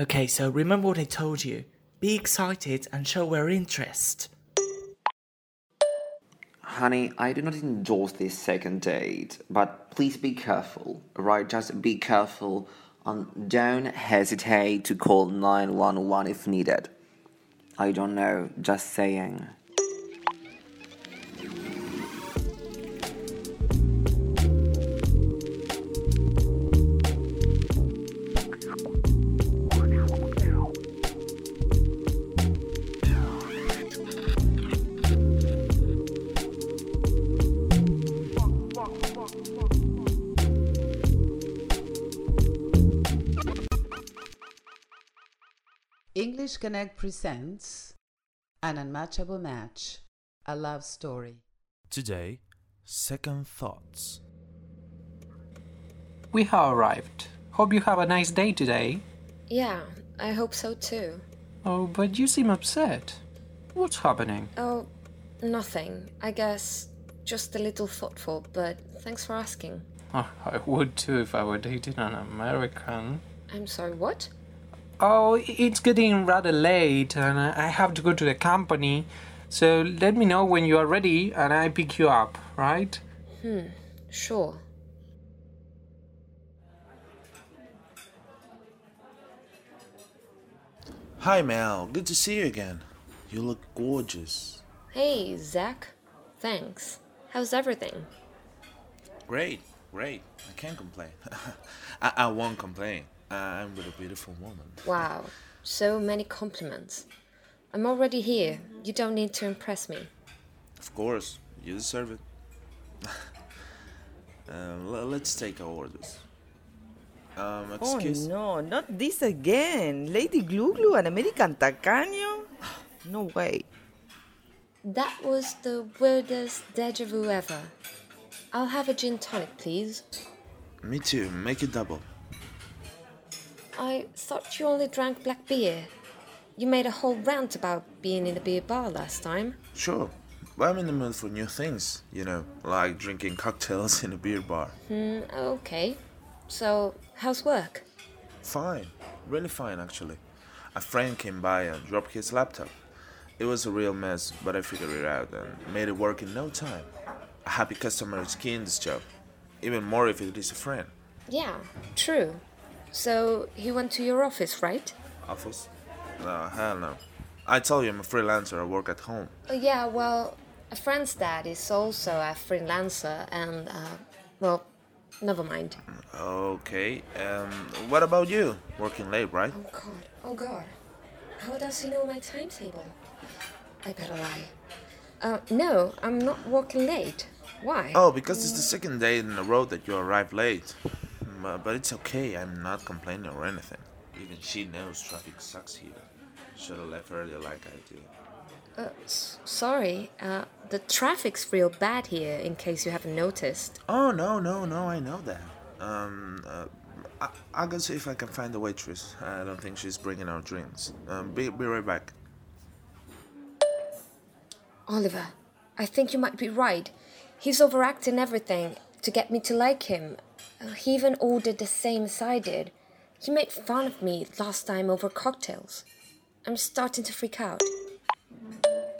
Okay, so remember what I told you. Be excited and show our interest. Honey, I do not endorse this second date, but please be careful, right? Just be careful and don't hesitate to call 911 if needed. I don't know, just saying. English Connect presents An Unmatchable Match, a love story. Today, second thoughts. We have arrived. Hope you have a nice day today. Yeah, I hope so too. Oh, but you seem upset. What's happening? Oh, nothing. I guess just a little thoughtful, but thanks for asking. Oh, I would too if I were dating an American. I'm sorry, what? Oh, it's getting rather late and I have to go to the company. So let me know when you are ready and I pick you up, right? Hmm, sure. Hi, Mel. Good to see you again. You look gorgeous. Hey, Zach. Thanks. How's everything? Great, great. I can't complain. I, I won't complain. I'm with a beautiful woman. Wow, so many compliments. I'm already here. You don't need to impress me. Of course, you deserve it. um, l- let's take our orders. Um, excuse. Oh no, not this again. Lady Glue Glue and American Tacaño? No way. That was the weirdest deja vu ever. I'll have a gin tonic, please. Me too. Make it double. I thought you only drank black beer. You made a whole rant about being in a beer bar last time. Sure. But I'm in the mood for new things, you know, like drinking cocktails in a beer bar. Hmm, okay. So, how's work? Fine. Really fine, actually. A friend came by and dropped his laptop. It was a real mess, but I figured it out and made it work in no time. A happy customer is key in this job. Even more if it is a friend. Yeah, true. So, he went to your office, right? Office? No, hell no. I tell you, I'm a freelancer. I work at home. Oh, yeah, well, a friend's dad is also a freelancer, and, uh, well, never mind. Okay. Um, what about you? Working late, right? Oh, God. Oh, God. How does he know my timetable? I better lie. Uh, no, I'm not working late. Why? Oh, because it's the second day in a row that you arrive late. But, it's okay. I'm not complaining or anything. Even she knows traffic sucks here. Should have left earlier like I do. Uh, s- sorry. Uh, the traffic's real bad here, in case you haven't noticed. Oh no no no! I know that. Um, uh, I, I'll go see if I can find the waitress. I don't think she's bringing our drinks. Um, be be right back. Oliver, I think you might be right. He's overacting everything to get me to like him. Uh, he even ordered the same as I did. He made fun of me last time over cocktails. I'm starting to freak out.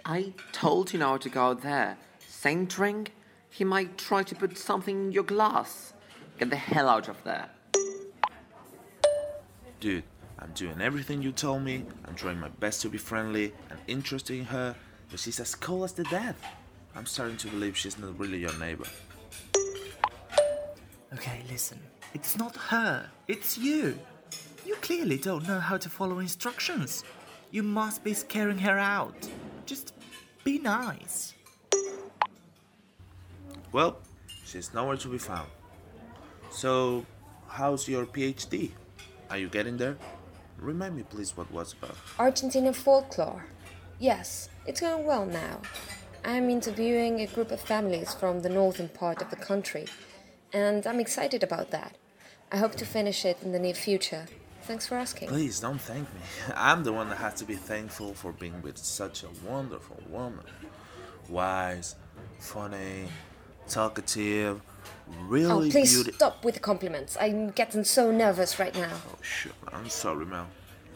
I told you not to go there. Same drink? He might try to put something in your glass. Get the hell out of there. Dude, I'm doing everything you told me. I'm trying my best to be friendly and interested in her, but she's as cold as the dead. I'm starting to believe she's not really your neighbor. Okay, listen. It's not her, it's you. You clearly don't know how to follow instructions. You must be scaring her out. Just be nice. Well, she's nowhere to be found. So, how's your PhD? Are you getting there? Remind me, please, what was about. Argentinian folklore. Yes, it's going well now. I'm interviewing a group of families from the northern part of the country, and I'm excited about that. I hope to finish it in the near future. Thanks for asking. Please don't thank me. I'm the one that has to be thankful for being with such a wonderful woman. Wise, funny, talkative, really oh, please stop with the compliments. I'm getting so nervous right now. Oh, shit. I'm sorry, Mel.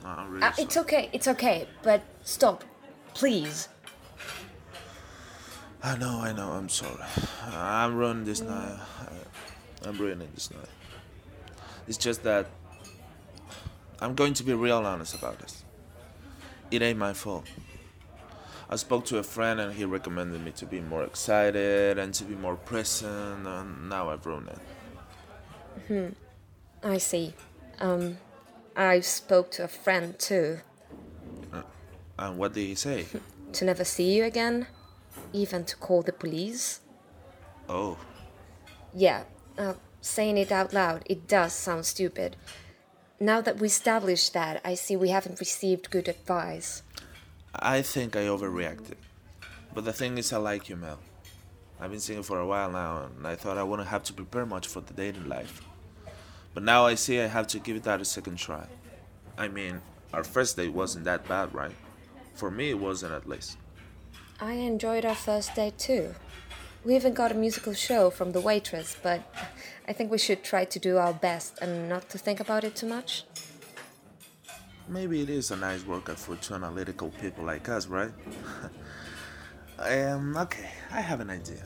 I'm really Uh, it's okay, it's okay, but stop, please. I know, I know. I'm sorry. I'm ruining this night. I'm ruining this night. It's just that I'm going to be real honest about this. It ain't my fault. I spoke to a friend and he recommended me to be more excited and to be more present, and now I've ruined it. Hmm. I see. Um, I spoke to a friend too. And what did he say? To never see you again, even to call the police. Oh, Yeah, uh, saying it out loud, it does sound stupid. Now that we established that, I see we haven't received good advice. I think I overreacted. But the thing is, I like you, Mel. I've been singing for a while now, and I thought I wouldn't have to prepare much for the dating life. But now I see I have to give it that a second try. I mean, our first date wasn't that bad, right? For me, it wasn't at least. I enjoyed our first date too. We even got a musical show from the waitress, but I think we should try to do our best and not to think about it too much. Maybe it is a nice workout for two analytical people like us, right? um, okay, I have an idea.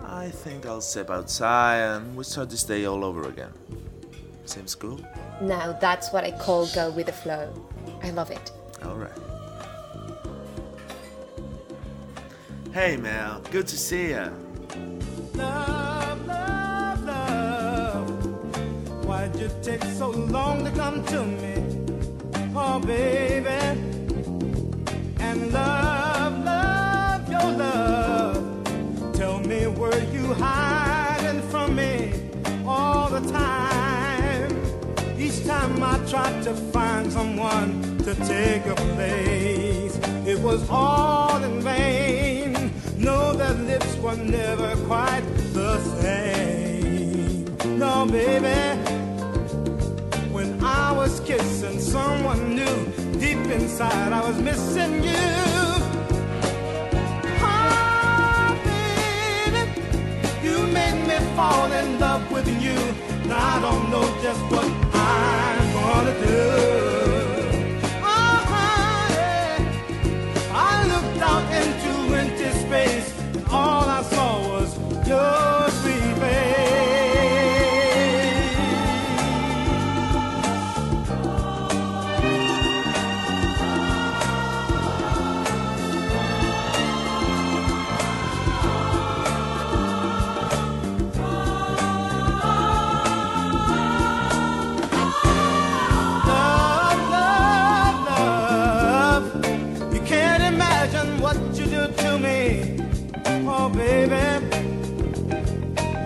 I think I'll step outside and we start this day all over again. Seems cool? Now that's what I call go with the flow. I love it. Alright. Hey, Mel. Good to see you. Love, love, love. Why'd you take so long to come to me? Oh, baby. And love, love, your love. Tell me, were you hiding from me all the time? Each time I tried to find someone to take your place, it was all in vain. No, their lips were never quite the same. No, baby. When I was kissing someone new, deep inside I was missing you. Ah, baby, you made me fall in love with you. Now I don't know just what me, oh baby.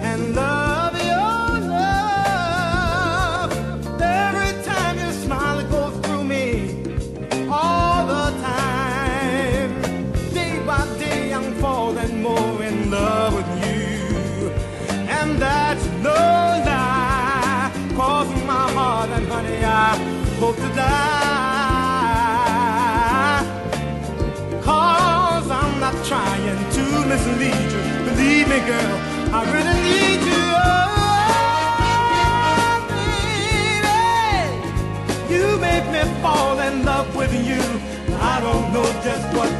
And love your love. Every time you smile, goes through me all the time. Day by day, I'm falling more in love with you, and that's no lie. Cause my heart and honey, I hope to die. mislead you. Believe me, girl, I really need you. Oh, baby, you make me fall in love with you. I don't know just what